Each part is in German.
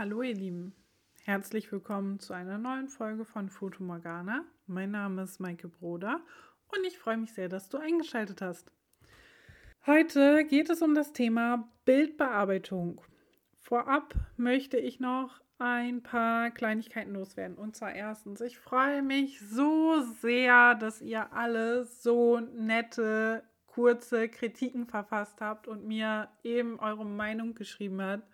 Hallo ihr Lieben, herzlich willkommen zu einer neuen Folge von Foto Morgana. Mein Name ist Maike Broder und ich freue mich sehr, dass du eingeschaltet hast. Heute geht es um das Thema Bildbearbeitung. Vorab möchte ich noch ein paar Kleinigkeiten loswerden. Und zwar erstens, ich freue mich so sehr, dass ihr alle so nette, kurze Kritiken verfasst habt und mir eben eure Meinung geschrieben habt.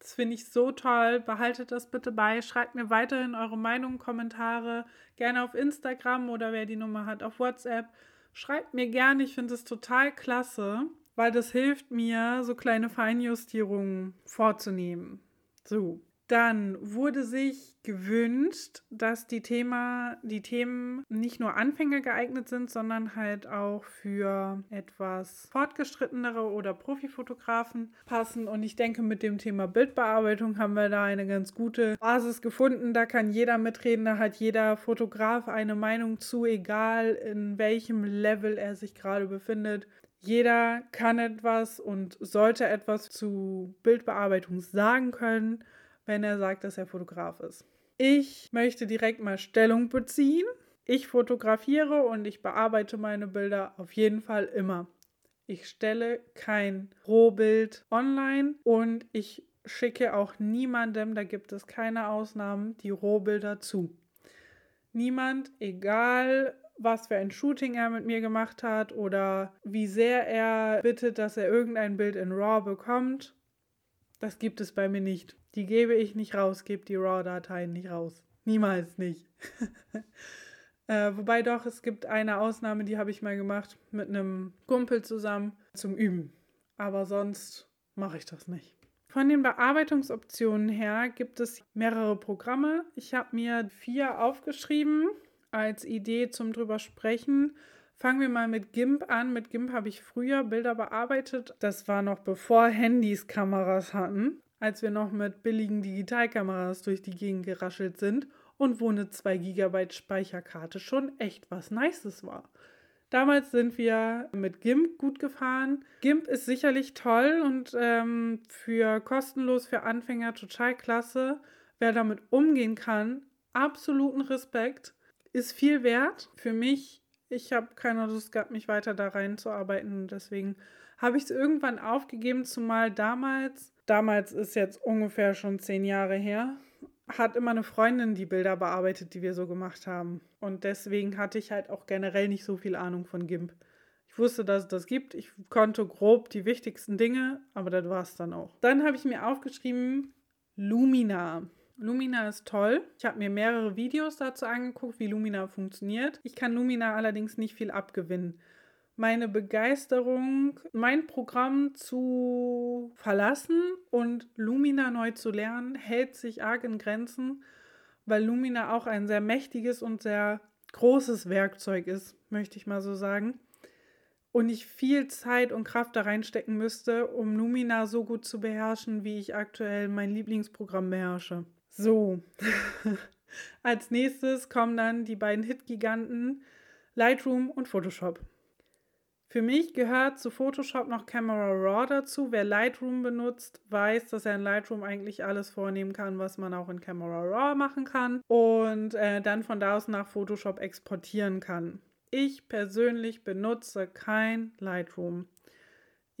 Das finde ich so toll. Behaltet das bitte bei. Schreibt mir weiterhin eure Meinung, Kommentare. Gerne auf Instagram oder wer die Nummer hat, auf WhatsApp. Schreibt mir gerne. Ich finde es total klasse, weil das hilft mir, so kleine Feinjustierungen vorzunehmen. So, dann wurde sich gewünscht, dass die, Thema, die Themen nicht nur Anfänger geeignet sind, sondern halt auch für etwas fortgeschrittenere oder Profifotografen passen. Und ich denke, mit dem Thema Bildbearbeitung haben wir da eine ganz gute Basis gefunden. Da kann jeder mitreden, da hat jeder Fotograf eine Meinung zu, egal in welchem Level er sich gerade befindet. Jeder kann etwas und sollte etwas zu Bildbearbeitung sagen können wenn er sagt, dass er Fotograf ist. Ich möchte direkt mal Stellung beziehen. Ich fotografiere und ich bearbeite meine Bilder auf jeden Fall immer. Ich stelle kein Rohbild online und ich schicke auch niemandem, da gibt es keine Ausnahmen, die Rohbilder zu. Niemand, egal was für ein Shooting er mit mir gemacht hat oder wie sehr er bittet, dass er irgendein Bild in RAW bekommt, das gibt es bei mir nicht. Die gebe ich nicht raus, gebe die RAW-Dateien nicht raus. Niemals nicht. äh, wobei doch, es gibt eine Ausnahme, die habe ich mal gemacht mit einem Kumpel zusammen zum Üben. Aber sonst mache ich das nicht. Von den Bearbeitungsoptionen her gibt es mehrere Programme. Ich habe mir vier aufgeschrieben als Idee zum drüber sprechen. Fangen wir mal mit GIMP an. Mit GIMP habe ich früher Bilder bearbeitet. Das war noch bevor Handys Kameras hatten als wir noch mit billigen Digitalkameras durch die Gegend geraschelt sind und wo eine 2 GB Speicherkarte schon echt was Nices war. Damals sind wir mit GIMP gut gefahren. GIMP ist sicherlich toll und ähm, für kostenlos für Anfänger total klasse. Wer damit umgehen kann, absoluten Respekt, ist viel wert. Für mich, ich habe keine Lust gehabt, mich weiter da reinzuarbeiten. Deswegen habe ich es irgendwann aufgegeben, zumal damals damals ist jetzt ungefähr schon zehn Jahre her, hat immer eine Freundin die Bilder bearbeitet, die wir so gemacht haben. Und deswegen hatte ich halt auch generell nicht so viel Ahnung von GIMP. Ich wusste, dass es das gibt. Ich konnte grob die wichtigsten Dinge, aber das war es dann auch. Dann habe ich mir aufgeschrieben Lumina. Lumina ist toll. Ich habe mir mehrere Videos dazu angeguckt, wie Lumina funktioniert. Ich kann Lumina allerdings nicht viel abgewinnen meine Begeisterung, mein Programm zu verlassen und Lumina neu zu lernen, hält sich arg in Grenzen, weil Lumina auch ein sehr mächtiges und sehr großes Werkzeug ist, möchte ich mal so sagen. Und ich viel Zeit und Kraft da reinstecken müsste, um Lumina so gut zu beherrschen, wie ich aktuell mein Lieblingsprogramm beherrsche. So. Als nächstes kommen dann die beiden Hit-Giganten Lightroom und Photoshop. Für mich gehört zu Photoshop noch Camera Raw dazu. Wer Lightroom benutzt, weiß, dass er in Lightroom eigentlich alles vornehmen kann, was man auch in Camera Raw machen kann und äh, dann von da aus nach Photoshop exportieren kann. Ich persönlich benutze kein Lightroom.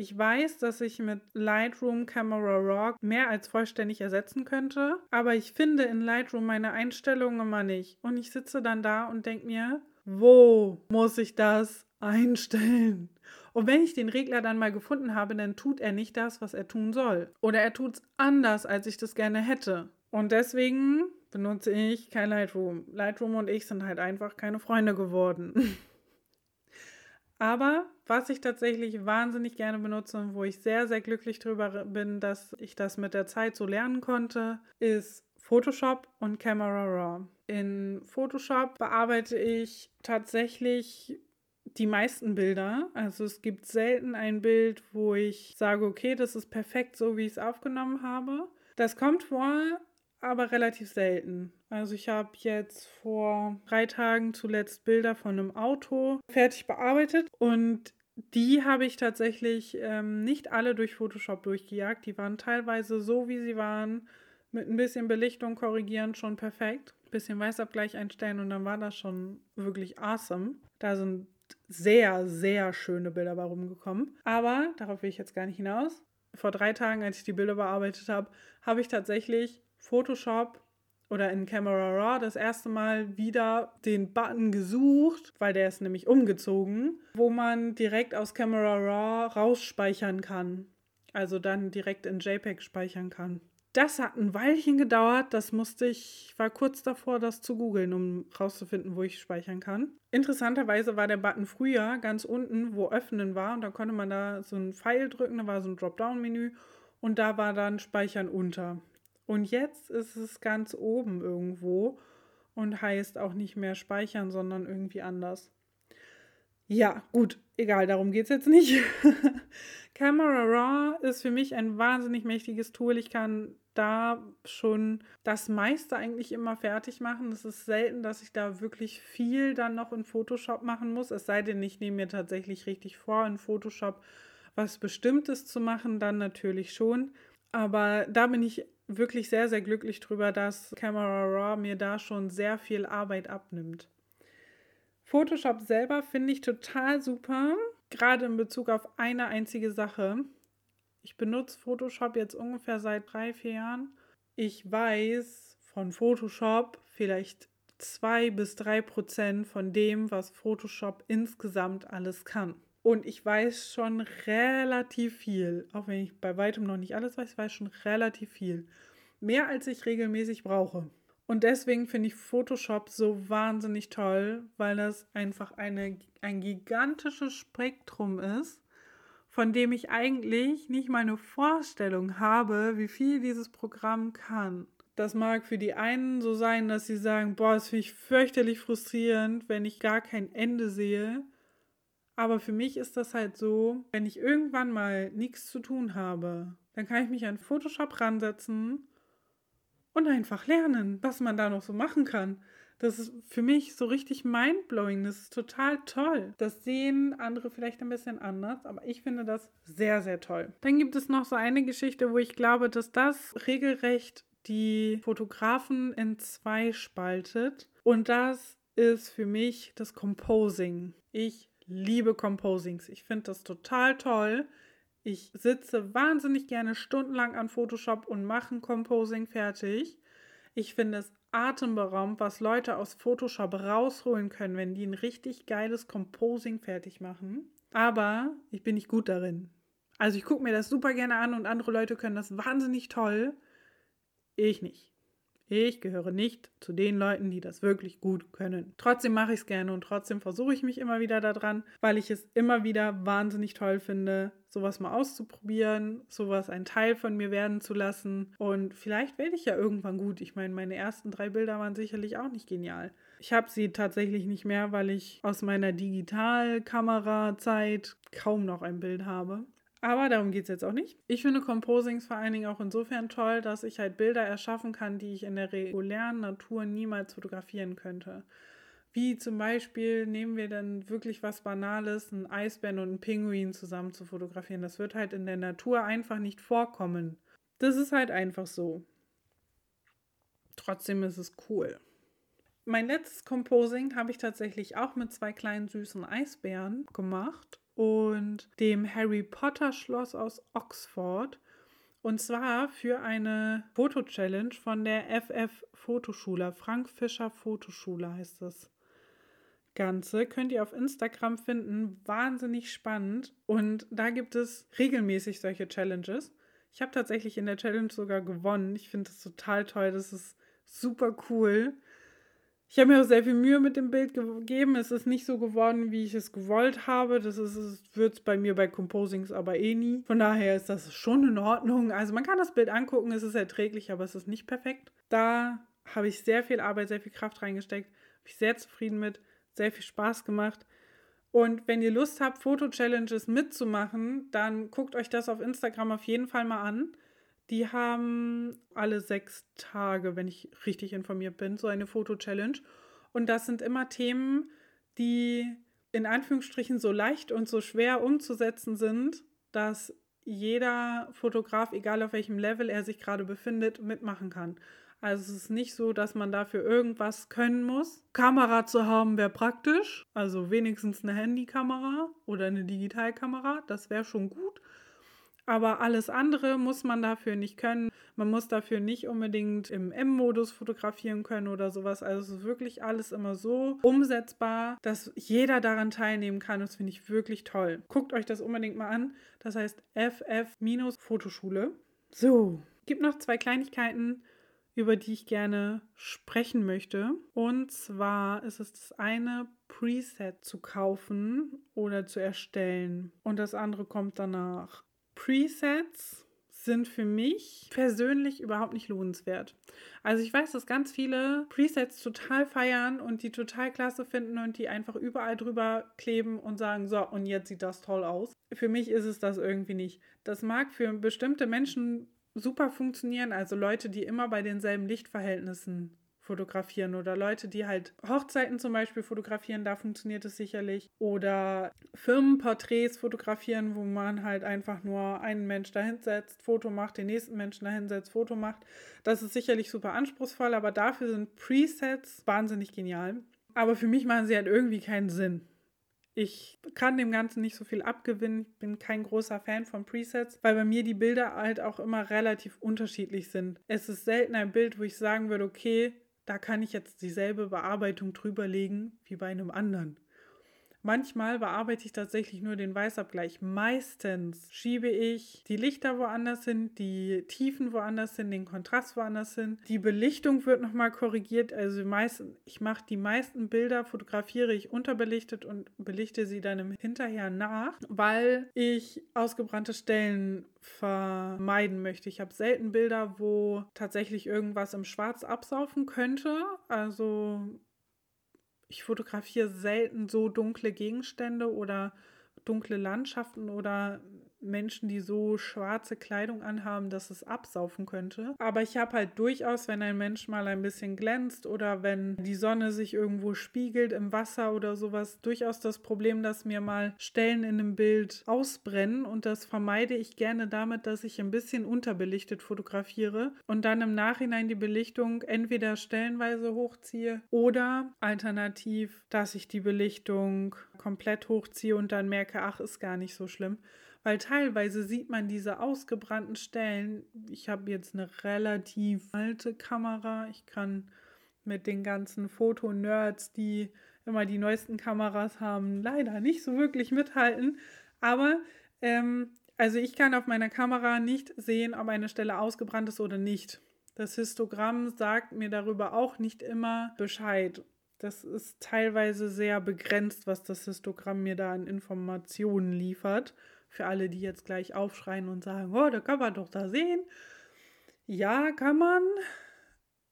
Ich weiß, dass ich mit Lightroom Camera Raw mehr als vollständig ersetzen könnte, aber ich finde in Lightroom meine Einstellungen immer nicht. Und ich sitze dann da und denke mir, wo muss ich das einstellen. Und wenn ich den Regler dann mal gefunden habe, dann tut er nicht das, was er tun soll. Oder er tut es anders, als ich das gerne hätte. Und deswegen benutze ich kein Lightroom. Lightroom und ich sind halt einfach keine Freunde geworden. Aber was ich tatsächlich wahnsinnig gerne benutze und wo ich sehr, sehr glücklich darüber bin, dass ich das mit der Zeit so lernen konnte, ist Photoshop und Camera Raw. In Photoshop bearbeite ich tatsächlich die meisten Bilder. Also es gibt selten ein Bild, wo ich sage, okay, das ist perfekt so, wie ich es aufgenommen habe. Das kommt vor, aber relativ selten. Also ich habe jetzt vor drei Tagen zuletzt Bilder von einem Auto fertig bearbeitet und die habe ich tatsächlich ähm, nicht alle durch Photoshop durchgejagt. Die waren teilweise so, wie sie waren, mit ein bisschen Belichtung korrigieren schon perfekt. Ein bisschen Weißabgleich einstellen und dann war das schon wirklich awesome. Da sind sehr, sehr schöne Bilder bei rumgekommen. Aber darauf will ich jetzt gar nicht hinaus. Vor drei Tagen, als ich die Bilder bearbeitet habe, habe ich tatsächlich Photoshop oder in Camera Raw das erste Mal wieder den Button gesucht, weil der ist nämlich umgezogen, wo man direkt aus Camera Raw rausspeichern kann. Also dann direkt in JPEG speichern kann. Das hat ein Weilchen gedauert. Das musste ich, war kurz davor, das zu googeln, um rauszufinden, wo ich speichern kann. Interessanterweise war der Button früher ganz unten, wo Öffnen war. Und da konnte man da so ein Pfeil drücken, da war so ein Dropdown-Menü. Und da war dann Speichern unter. Und jetzt ist es ganz oben irgendwo und heißt auch nicht mehr speichern, sondern irgendwie anders. Ja, gut, egal, darum geht es jetzt nicht. Camera Raw ist für mich ein wahnsinnig mächtiges Tool. Ich kann da schon das meiste eigentlich immer fertig machen. Es ist selten, dass ich da wirklich viel dann noch in Photoshop machen muss. Es sei denn, ich nehme mir tatsächlich richtig vor, in Photoshop was Bestimmtes zu machen, dann natürlich schon. Aber da bin ich wirklich sehr, sehr glücklich drüber, dass Camera Raw mir da schon sehr viel Arbeit abnimmt. Photoshop selber finde ich total super, gerade in Bezug auf eine einzige Sache. Ich benutze Photoshop jetzt ungefähr seit drei, vier Jahren. Ich weiß von Photoshop vielleicht zwei bis drei Prozent von dem, was Photoshop insgesamt alles kann. Und ich weiß schon relativ viel, auch wenn ich bei weitem noch nicht alles weiß, ich weiß schon relativ viel. Mehr als ich regelmäßig brauche. Und deswegen finde ich Photoshop so wahnsinnig toll, weil das einfach eine, ein gigantisches Spektrum ist von dem ich eigentlich nicht mal eine Vorstellung habe, wie viel dieses Programm kann. Das mag für die einen so sein, dass sie sagen, boah, das finde ich fürchterlich frustrierend, wenn ich gar kein Ende sehe. Aber für mich ist das halt so, wenn ich irgendwann mal nichts zu tun habe, dann kann ich mich an Photoshop ransetzen und einfach lernen, was man da noch so machen kann. Das ist für mich so richtig mindblowing. Das ist total toll. Das sehen andere vielleicht ein bisschen anders, aber ich finde das sehr, sehr toll. Dann gibt es noch so eine Geschichte, wo ich glaube, dass das regelrecht die Fotografen in zwei spaltet. Und das ist für mich das Composing. Ich liebe Composings. Ich finde das total toll. Ich sitze wahnsinnig gerne stundenlang an Photoshop und mache ein Composing fertig. Ich finde es atemberaubend, was Leute aus Photoshop rausholen können, wenn die ein richtig geiles Composing fertig machen. Aber ich bin nicht gut darin. Also ich gucke mir das super gerne an und andere Leute können das wahnsinnig toll. Ich nicht. Ich gehöre nicht zu den Leuten, die das wirklich gut können. Trotzdem mache ich es gerne und trotzdem versuche ich mich immer wieder daran, weil ich es immer wieder wahnsinnig toll finde, sowas mal auszuprobieren, sowas ein Teil von mir werden zu lassen. Und vielleicht werde ich ja irgendwann gut. Ich meine, meine ersten drei Bilder waren sicherlich auch nicht genial. Ich habe sie tatsächlich nicht mehr, weil ich aus meiner Digitalkamera-Zeit kaum noch ein Bild habe. Aber darum geht es jetzt auch nicht. Ich finde Composings vor allen Dingen auch insofern toll, dass ich halt Bilder erschaffen kann, die ich in der regulären Natur niemals fotografieren könnte. Wie zum Beispiel nehmen wir dann wirklich was Banales, einen Eisbären und einen Pinguin zusammen zu fotografieren. Das wird halt in der Natur einfach nicht vorkommen. Das ist halt einfach so. Trotzdem ist es cool. Mein letztes Composing habe ich tatsächlich auch mit zwei kleinen süßen Eisbären gemacht und dem Harry Potter Schloss aus Oxford. Und zwar für eine Foto-Challenge von der FF Fotoschule, Frank Fischer Fotoschule heißt das. Ganze könnt ihr auf Instagram finden. Wahnsinnig spannend. Und da gibt es regelmäßig solche Challenges. Ich habe tatsächlich in der Challenge sogar gewonnen. Ich finde das total toll. Das ist super cool. Ich habe mir auch sehr viel Mühe mit dem Bild gegeben. Es ist nicht so geworden, wie ich es gewollt habe. Das wird es bei mir bei Composings aber eh nie. Von daher ist das schon in Ordnung. Also man kann das Bild angucken, es ist erträglich, aber es ist nicht perfekt. Da habe ich sehr viel Arbeit, sehr viel Kraft reingesteckt. Bin ich sehr zufrieden mit, sehr viel Spaß gemacht. Und wenn ihr Lust habt, Foto-Challenges mitzumachen, dann guckt euch das auf Instagram auf jeden Fall mal an. Die haben alle sechs Tage, wenn ich richtig informiert bin, so eine Foto-Challenge. Und das sind immer Themen, die in Anführungsstrichen so leicht und so schwer umzusetzen sind, dass jeder Fotograf, egal auf welchem Level er sich gerade befindet, mitmachen kann. Also es ist nicht so, dass man dafür irgendwas können muss. Kamera zu haben wäre praktisch, also wenigstens eine Handykamera oder eine Digitalkamera, das wäre schon gut. Aber alles andere muss man dafür nicht können. Man muss dafür nicht unbedingt im M-Modus fotografieren können oder sowas. Also es ist wirklich alles immer so umsetzbar, dass jeder daran teilnehmen kann. Das finde ich wirklich toll. Guckt euch das unbedingt mal an. Das heißt FF-Fotoschule. So, gibt noch zwei Kleinigkeiten über die ich gerne sprechen möchte. Und zwar ist es das eine, Preset zu kaufen oder zu erstellen. Und das andere kommt danach. Presets sind für mich persönlich überhaupt nicht lohnenswert. Also ich weiß, dass ganz viele Presets total feiern und die total klasse finden und die einfach überall drüber kleben und sagen, so, und jetzt sieht das toll aus. Für mich ist es das irgendwie nicht. Das mag für bestimmte Menschen super funktionieren. Also Leute, die immer bei denselben Lichtverhältnissen fotografieren oder Leute, die halt Hochzeiten zum Beispiel fotografieren, da funktioniert es sicherlich. Oder Firmenporträts fotografieren, wo man halt einfach nur einen Mensch dahinsetzt, Foto macht, den nächsten Menschen dahinsetzt, Foto macht. Das ist sicherlich super anspruchsvoll, aber dafür sind Presets wahnsinnig genial. Aber für mich machen sie halt irgendwie keinen Sinn. Ich kann dem Ganzen nicht so viel abgewinnen. Ich bin kein großer Fan von Presets, weil bei mir die Bilder halt auch immer relativ unterschiedlich sind. Es ist selten ein Bild, wo ich sagen würde, okay, da kann ich jetzt dieselbe Bearbeitung drüberlegen wie bei einem anderen. Manchmal bearbeite ich tatsächlich nur den Weißabgleich. Meistens schiebe ich die Lichter woanders hin, die Tiefen woanders hin, den Kontrast woanders hin. Die Belichtung wird nochmal korrigiert. Also meisten, ich mache die meisten Bilder, fotografiere ich unterbelichtet und belichte sie dann im Hinterher nach, weil ich ausgebrannte Stellen vermeiden möchte. Ich habe selten Bilder, wo tatsächlich irgendwas im Schwarz absaufen könnte. Also ich fotografiere selten so dunkle Gegenstände oder dunkle Landschaften oder Menschen, die so schwarze Kleidung anhaben, dass es absaufen könnte. Aber ich habe halt durchaus, wenn ein Mensch mal ein bisschen glänzt oder wenn die Sonne sich irgendwo spiegelt im Wasser oder sowas, durchaus das Problem, dass mir mal Stellen in einem Bild ausbrennen und das vermeide ich gerne damit, dass ich ein bisschen unterbelichtet fotografiere und dann im Nachhinein die Belichtung entweder stellenweise hochziehe oder alternativ, dass ich die Belichtung komplett hochziehe und dann merke, ach, ist gar nicht so schlimm weil teilweise sieht man diese ausgebrannten Stellen. Ich habe jetzt eine relativ alte Kamera. Ich kann mit den ganzen Fotonerds, die immer die neuesten Kameras haben, leider nicht so wirklich mithalten. Aber ähm, also ich kann auf meiner Kamera nicht sehen, ob eine Stelle ausgebrannt ist oder nicht. Das Histogramm sagt mir darüber auch nicht immer Bescheid. Das ist teilweise sehr begrenzt, was das Histogramm mir da an Informationen liefert. Für alle, die jetzt gleich aufschreien und sagen, oh, da kann man doch da sehen. Ja, kann man.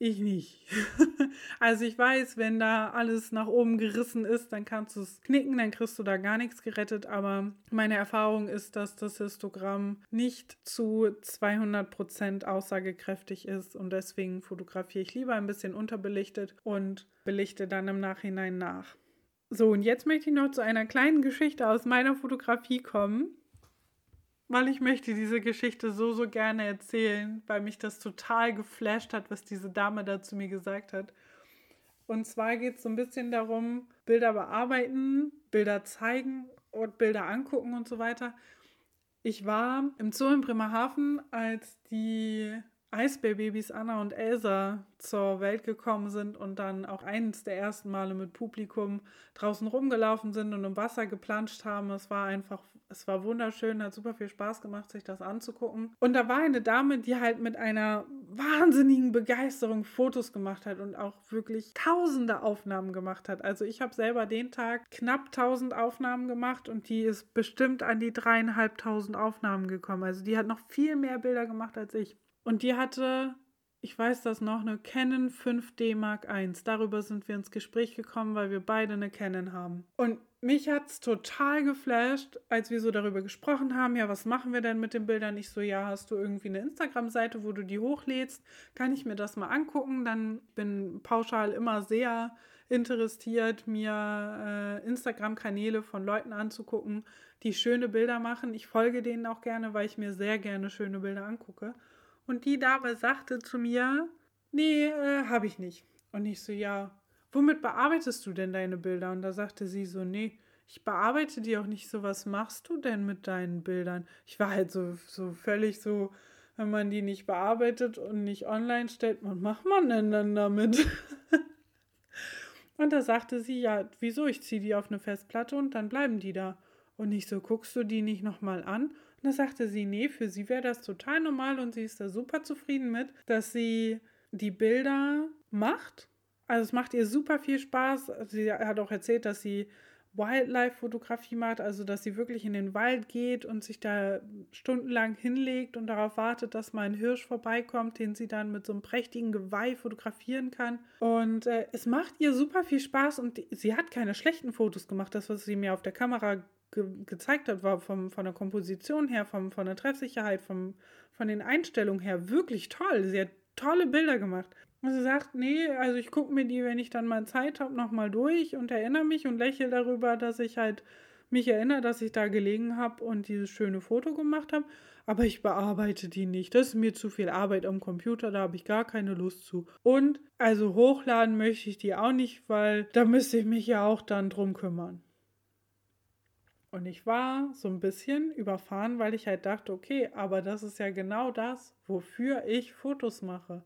Ich nicht. also ich weiß, wenn da alles nach oben gerissen ist, dann kannst du es knicken, dann kriegst du da gar nichts gerettet. Aber meine Erfahrung ist, dass das Histogramm nicht zu 200% aussagekräftig ist und deswegen fotografiere ich lieber ein bisschen unterbelichtet und belichte dann im Nachhinein nach. So, und jetzt möchte ich noch zu einer kleinen Geschichte aus meiner Fotografie kommen weil ich möchte diese Geschichte so, so gerne erzählen, weil mich das total geflasht hat, was diese Dame da zu mir gesagt hat. Und zwar geht es so ein bisschen darum, Bilder bearbeiten, Bilder zeigen und Bilder angucken und so weiter. Ich war im Zoo in Bremerhaven, als die Eisbärbabys Anna und Elsa zur Welt gekommen sind und dann auch eines der ersten Male mit Publikum draußen rumgelaufen sind und im Wasser geplanscht haben. Es war einfach, es war wunderschön, hat super viel Spaß gemacht, sich das anzugucken. Und da war eine Dame, die halt mit einer wahnsinnigen Begeisterung Fotos gemacht hat und auch wirklich tausende Aufnahmen gemacht hat. Also ich habe selber den Tag knapp tausend Aufnahmen gemacht und die ist bestimmt an die dreieinhalbtausend Aufnahmen gekommen. Also die hat noch viel mehr Bilder gemacht als ich. Und die hatte ich weiß das noch, eine Canon 5D Mark I. Darüber sind wir ins Gespräch gekommen, weil wir beide eine Canon haben. Und mich hat es total geflasht, als wir so darüber gesprochen haben, ja, was machen wir denn mit den Bildern? Ich so, ja, hast du irgendwie eine Instagram-Seite, wo du die hochlädst? Kann ich mir das mal angucken? Dann bin pauschal immer sehr interessiert, mir äh, Instagram-Kanäle von Leuten anzugucken, die schöne Bilder machen. Ich folge denen auch gerne, weil ich mir sehr gerne schöne Bilder angucke. Und die Dame sagte zu mir, nee, äh, habe ich nicht. Und ich so, ja, womit bearbeitest du denn deine Bilder? Und da sagte sie so, nee, ich bearbeite die auch nicht so. Was machst du denn mit deinen Bildern? Ich war halt so, so völlig so, wenn man die nicht bearbeitet und nicht online stellt, was macht man denn dann damit? und da sagte sie, ja, wieso? Ich ziehe die auf eine Festplatte und dann bleiben die da. Und ich so, guckst du die nicht nochmal an? Und da sagte sie, nee, für sie wäre das total normal und sie ist da super zufrieden mit, dass sie die Bilder macht. Also es macht ihr super viel Spaß. Sie hat auch erzählt, dass sie Wildlife-Fotografie macht, also dass sie wirklich in den Wald geht und sich da stundenlang hinlegt und darauf wartet, dass mal ein Hirsch vorbeikommt, den sie dann mit so einem prächtigen Geweih fotografieren kann. Und äh, es macht ihr super viel Spaß und die, sie hat keine schlechten Fotos gemacht. Das, was sie mir auf der Kamera ge gezeigt hat, war vom, von der Komposition her, vom, von der Treffsicherheit, vom, von den Einstellungen her wirklich toll. Sie hat tolle Bilder gemacht. Und sie sagt, nee, also ich gucke mir die, wenn ich dann mal Zeit habe, nochmal durch und erinnere mich und lächle darüber, dass ich halt mich erinnere, dass ich da gelegen habe und dieses schöne Foto gemacht habe. Aber ich bearbeite die nicht. Das ist mir zu viel Arbeit am Computer, da habe ich gar keine Lust zu. Und also hochladen möchte ich die auch nicht, weil da müsste ich mich ja auch dann drum kümmern. Und ich war so ein bisschen überfahren, weil ich halt dachte, okay, aber das ist ja genau das, wofür ich Fotos mache.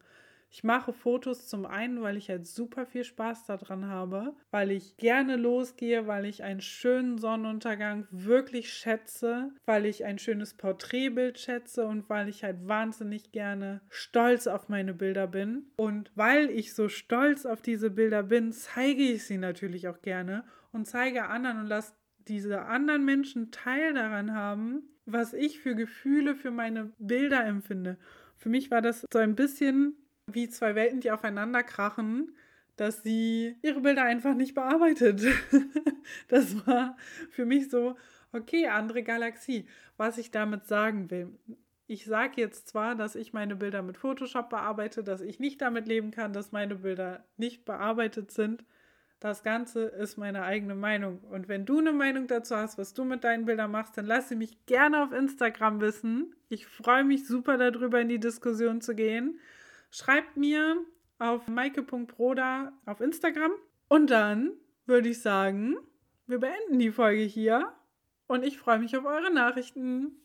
Ich mache Fotos zum einen, weil ich halt super viel Spaß daran habe, weil ich gerne losgehe, weil ich einen schönen Sonnenuntergang wirklich schätze, weil ich ein schönes Porträtbild schätze und weil ich halt wahnsinnig gerne stolz auf meine Bilder bin. Und weil ich so stolz auf diese Bilder bin, zeige ich sie natürlich auch gerne und zeige anderen und lasse diese anderen Menschen Teil daran haben, was ich für Gefühle für meine Bilder empfinde. Für mich war das so ein bisschen wie zwei Welten, die aufeinander krachen, dass sie ihre Bilder einfach nicht bearbeitet. das war für mich so, okay, andere Galaxie. Was ich damit sagen will. Ich sage jetzt zwar, dass ich meine Bilder mit Photoshop bearbeite, dass ich nicht damit leben kann, dass meine Bilder nicht bearbeitet sind, das Ganze ist meine eigene Meinung. Und wenn du eine Meinung dazu hast, was du mit deinen Bildern machst, dann lass sie mich gerne auf Instagram wissen. Ich freue mich super darüber, in die Diskussion zu gehen. Schreibt mir auf maike.broda auf Instagram. Und dann würde ich sagen, wir beenden die Folge hier. Und ich freue mich auf eure Nachrichten.